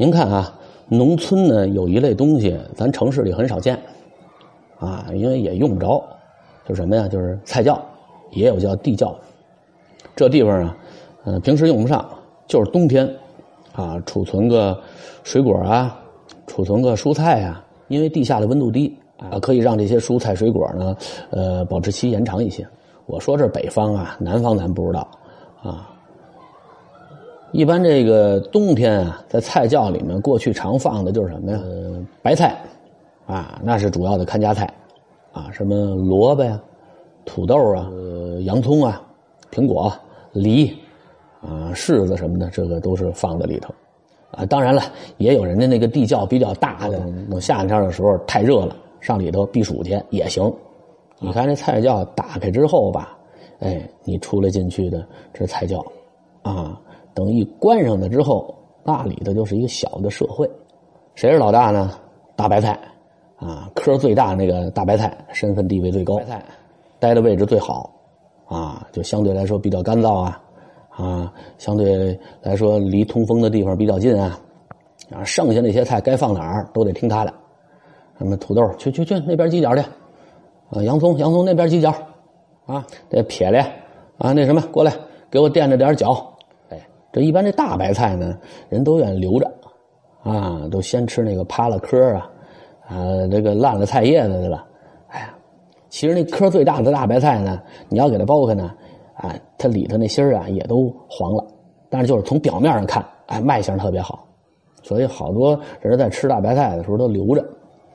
您看啊，农村呢有一类东西，咱城市里很少见，啊，因为也用不着，就什么呀？就是菜窖，也有叫地窖。这地方啊，呃，平时用不上，就是冬天，啊，储存个水果啊，储存个蔬菜啊，因为地下的温度低啊，可以让这些蔬菜水果呢，呃，保质期延长一些。我说这北方啊，南方咱不知道啊。一般这个冬天啊，在菜窖里面，过去常放的就是什么呀？白菜，啊，那是主要的看家菜，啊，什么萝卜呀、土豆啊、洋葱啊、苹果、梨，啊，柿子什么的，这个都是放在里头。啊，当然了，也有人家那个地窖比较大的，等夏天的时候太热了，上里头避暑去也行。你看这菜窖打开之后吧，哎，你出来进去的这菜窖，啊。等一关上了之后，那里头就是一个小的社会。谁是老大呢？大白菜，啊，科最大那个大白菜，身份地位最高，白菜待的位置最好，啊，就相对来说比较干燥啊，啊，相对来说离通风的地方比较近啊，啊，剩下那些菜该放哪儿都得听他的。什么土豆，去去去那边犄角去，啊，洋葱洋葱那边犄角，啊，这撇咧，啊，那什么过来给我垫着点脚。这一般这大白菜呢，人都愿意留着，啊，都先吃那个趴了壳啊，啊，这个烂了菜叶子的了。哎呀，其实那壳最大的大白菜呢，你要给它剥开呢，啊，它里头那芯儿啊也都黄了，但是就是从表面上看，哎，卖相特别好，所以好多人在吃大白菜的时候都留着，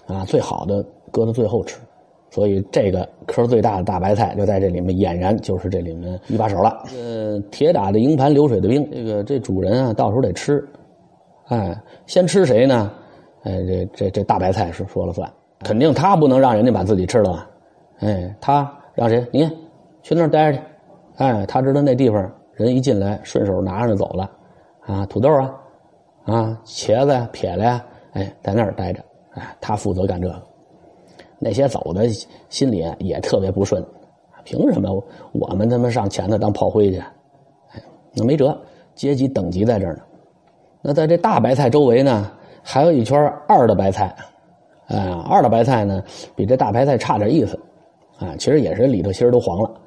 啊，最好的搁到最后吃。所以这个颗最大的大白菜就在这里面，俨然就是这里面一把手了。呃，铁打的营盘流水的兵，这个这主人啊，到时候得吃，哎，先吃谁呢？哎，这这这大白菜是说了算，肯定他不能让人家把自己吃了，哎，他让谁？你去那儿待着去，哎，他知道那地方人一进来顺手拿着走了，啊，土豆啊，啊，茄子呀，撇了呀，哎，在那儿待着，哎，他负责干这个。那些走的心里也特别不顺，凭什么我们他妈上前头当炮灰去？哎，那没辙，阶级等级在这儿呢。那在这大白菜周围呢，还有一圈二的白菜，哎，二的白菜呢比这大白菜差点意思，啊，其实也是里头心都黄了，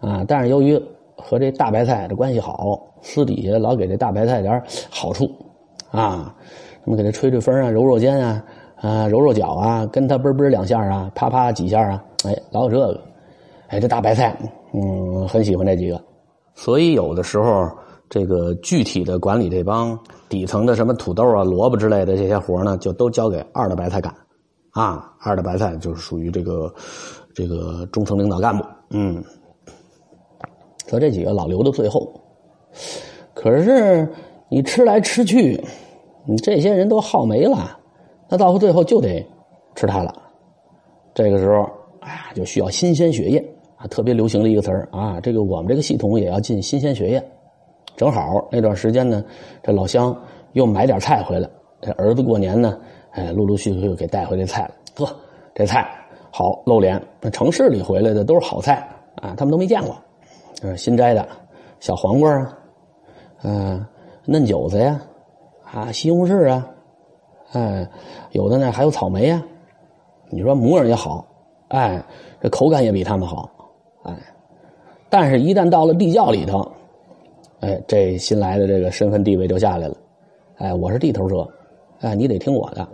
啊，但是由于和这大白菜的关系好，私底下老给这大白菜点好处，啊，什么给他吹吹风啊，揉揉肩啊。啊，揉揉脚啊，跟他嘣嘣两下啊，啪啪几下啊，哎，老有这个，哎，这大白菜，嗯，很喜欢这几个，所以有的时候这个具体的管理这帮底层的什么土豆啊、萝卜之类的这些活呢，就都交给二的白菜干，啊，二的白菜就是属于这个这个中层领导干部，嗯，说这几个老留到最后，可是你吃来吃去，你这些人都耗没了。那到最后就得吃它了，这个时候，哎呀，就需要新鲜血液啊，特别流行的一个词儿啊。这个我们这个系统也要进新鲜血液。正好那段时间呢，这老乡又买点菜回来，这儿子过年呢，哎，陆陆续续又给带回这菜了。呵，这菜好露脸，那城市里回来的都是好菜啊，他们都没见过。呃，新摘的小黄瓜啊，嗯，嫩韭菜呀，啊，西红柿啊。哎，有的呢还有草莓呀，你说模样也好，哎，这口感也比他们好，哎，但是，一旦到了地窖里头，哎，这新来的这个身份地位就下来了，哎，我是地头蛇，哎，你得听我的。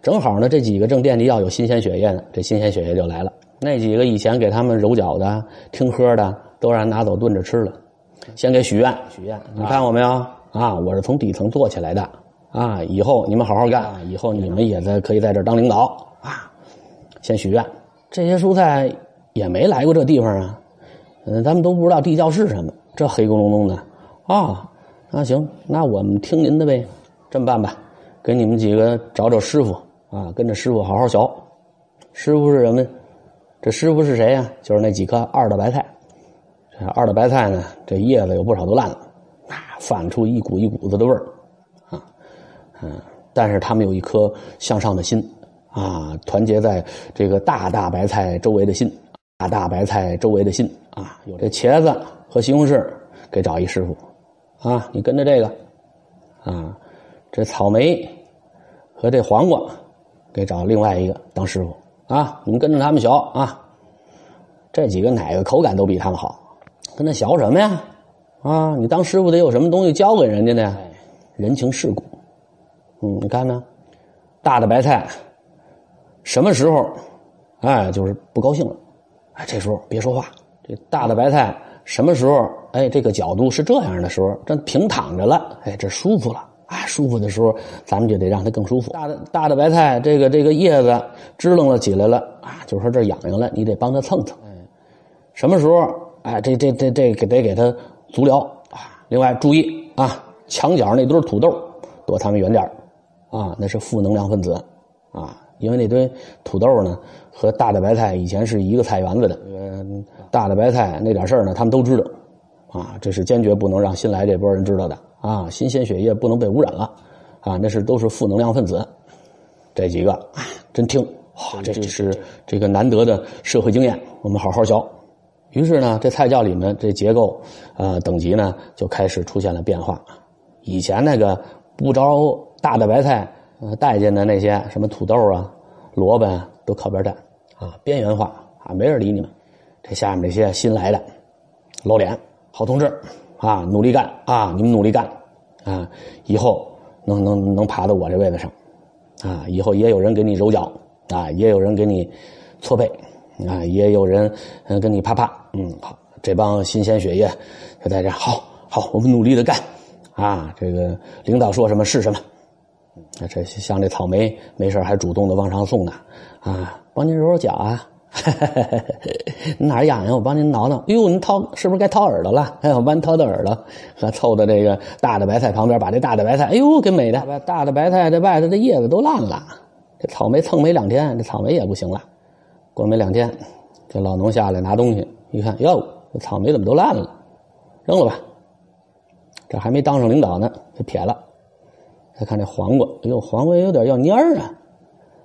正好呢，这几个正惦记要有新鲜血液呢，这新鲜血液就来了。那几个以前给他们揉脚的、听喝的，都让拿走炖着吃了。先给许愿，许愿，你看过没有？啊，我是从底层做起来的。啊！以后你们好好干，以后你们也在可以在这当领导啊！先许愿，这些蔬菜也没来过这地方啊，嗯，咱们都不知道地窖是什么，这黑咕隆咚的啊！那行，那我们听您的呗，这么办吧，给你们几个找找师傅啊，跟着师傅好好学。师傅是什么？这师傅是谁呀？就是那几颗二的白菜。二的白菜呢，这叶子有不少都烂了，啊，泛出一股一股子的味儿。嗯，但是他们有一颗向上的心，啊，团结在这个大大白菜周围的心，大大白菜周围的心，啊，有这茄子和西红柿，给找一师傅，啊，你跟着这个，啊，这草莓和这黄瓜给找另外一个当师傅啊！你们跟着他们学啊！这几个哪个口感都比他们好，跟他学什么呀？啊！你当师傅得有什么东西教给人家呢？人情世故。嗯，你看呢？大的白菜什么时候哎就是不高兴了？哎，这时候别说话。这大的白菜什么时候哎这个角度是这样的时候，这平躺着了，哎这舒服了。啊，舒服的时候，咱们就得让它更舒服。大的大的白菜，这个这个叶子支棱了起来了啊，就说这痒痒了，你得帮它蹭蹭。什么时候？哎，这这这这给得给它足疗啊。另外注意啊，墙角那堆土豆，躲他们远点啊，那是负能量分子啊。因为那堆土豆呢，和大的白菜以前是一个菜园子的。大的白菜那点事儿呢，他们都知道啊，这是坚决不能让新来这波人知道的。啊，新鲜血液不能被污染了，啊，那是都是负能量分子。这几个真听，哇，这是这个难得的社会经验，我们好好学。于是呢，这菜窖里面这结构呃等级呢就开始出现了变化。以前那个不着大的白菜呃待见的那些什么土豆啊、萝卜啊，都靠边站啊，边缘化啊，没人理你们。这下面这些新来的露脸好同志。啊，努力干啊！你们努力干啊！以后能能能爬到我这位子上啊！以后也有人给你揉脚啊，也有人给你搓背啊，也有人嗯跟你啪啪嗯好，这帮新鲜血液就在这好好，我们努力的干啊！这个领导说什么是什么？这像这草莓没事还主动的往上送呢啊！帮您揉揉脚啊！你 哪儿痒痒？我帮您挠挠。哎呦，您掏是不是该掏耳朵了？哎，我帮您掏掏耳朵。和凑到这个大的白菜旁边，把这大的白菜，哎呦，给美的！大的白菜这外头的叶子都烂了。这草莓蹭没两天，这草莓也不行了。过没两天，这老农下来拿东西，一看，哟，这草莓怎么都烂了？扔了吧。这还没当上领导呢，就撇了。再看这黄瓜，哎呦，黄瓜也有点要蔫儿啊。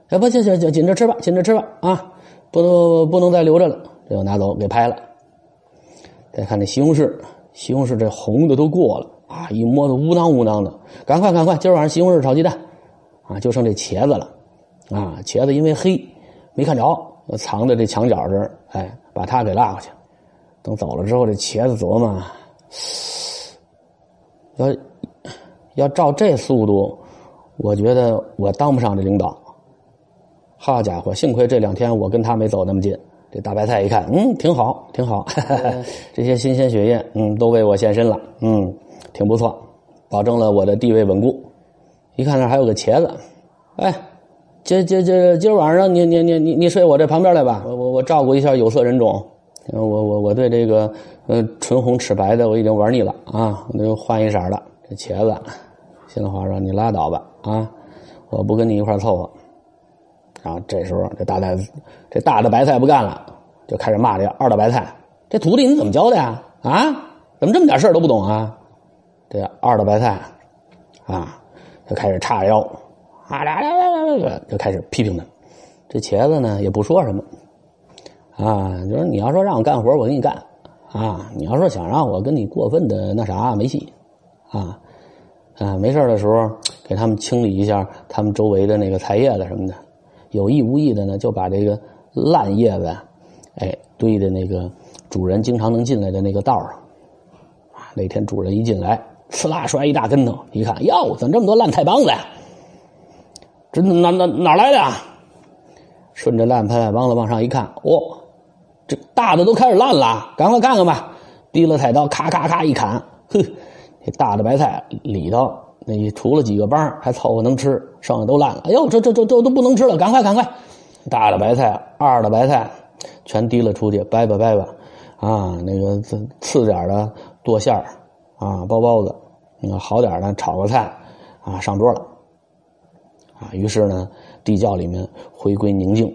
哎，不行行行，紧着吃吧，紧着吃吧，啊。不能不能再留着了，这又拿走给拍了。再看这西红柿，西红柿这红的都过了啊，一摸都乌囊乌囊的。赶快赶快，今儿晚上西红柿炒鸡蛋啊，就剩这茄子了啊。茄子因为黑没看着，藏在这墙角这儿，哎，把它给拉过去。等走了之后，这茄子琢磨，要要照这速度，我觉得我当不上这领导。好家伙，幸亏这两天我跟他没走那么近。这大白菜一看，嗯，挺好，挺好。这些新鲜血液，嗯，都为我献身了，嗯，挺不错，保证了我的地位稳固。一看那还有个茄子，哎，今今今今晚上你你你你你睡我这旁边来吧，我我我照顾一下有色人种。我我我对这个呃唇红齿白的我已经玩腻了啊，我就换一色的。这茄子，心里话说你拉倒吧啊，我不跟你一块凑合。然后这时候，这大白这大的白菜不干了，就开始骂这二大白菜：“这徒弟你怎么教的呀？啊，怎么这么点事都不懂啊？”这二大白菜啊，就开始叉腰，啊啦啦啦啦啦，就开始批评他。这茄子呢也不说什么，啊，就是你要说让我干活，我给你干啊；你要说想让我跟你过分的那啥，没戏啊啊！没事的时候给他们清理一下他们周围的那个菜叶子什么的。有意无意的呢，就把这个烂叶子，哎，堆的那个主人经常能进来的那个道上。啊，那天主人一进来，呲啦摔一大跟头，一看，哟，怎么这么多烂菜帮子呀？这哪哪哪来的啊？顺着烂菜帮子往上一看，哦，这大的都开始烂了，赶快看看吧！提了菜刀，咔咔咔一砍，哼，这大的白菜里头。那除了几个帮还凑合能吃，剩下都烂了。哎呦，这这这这都不能吃了，赶快赶快！大的白菜，二的白菜，全提了出去，掰吧掰吧，啊，那个次点的剁馅儿，啊，包包子，那个好点的炒个菜，啊，上桌了，啊，于是呢，地窖里面回归宁静。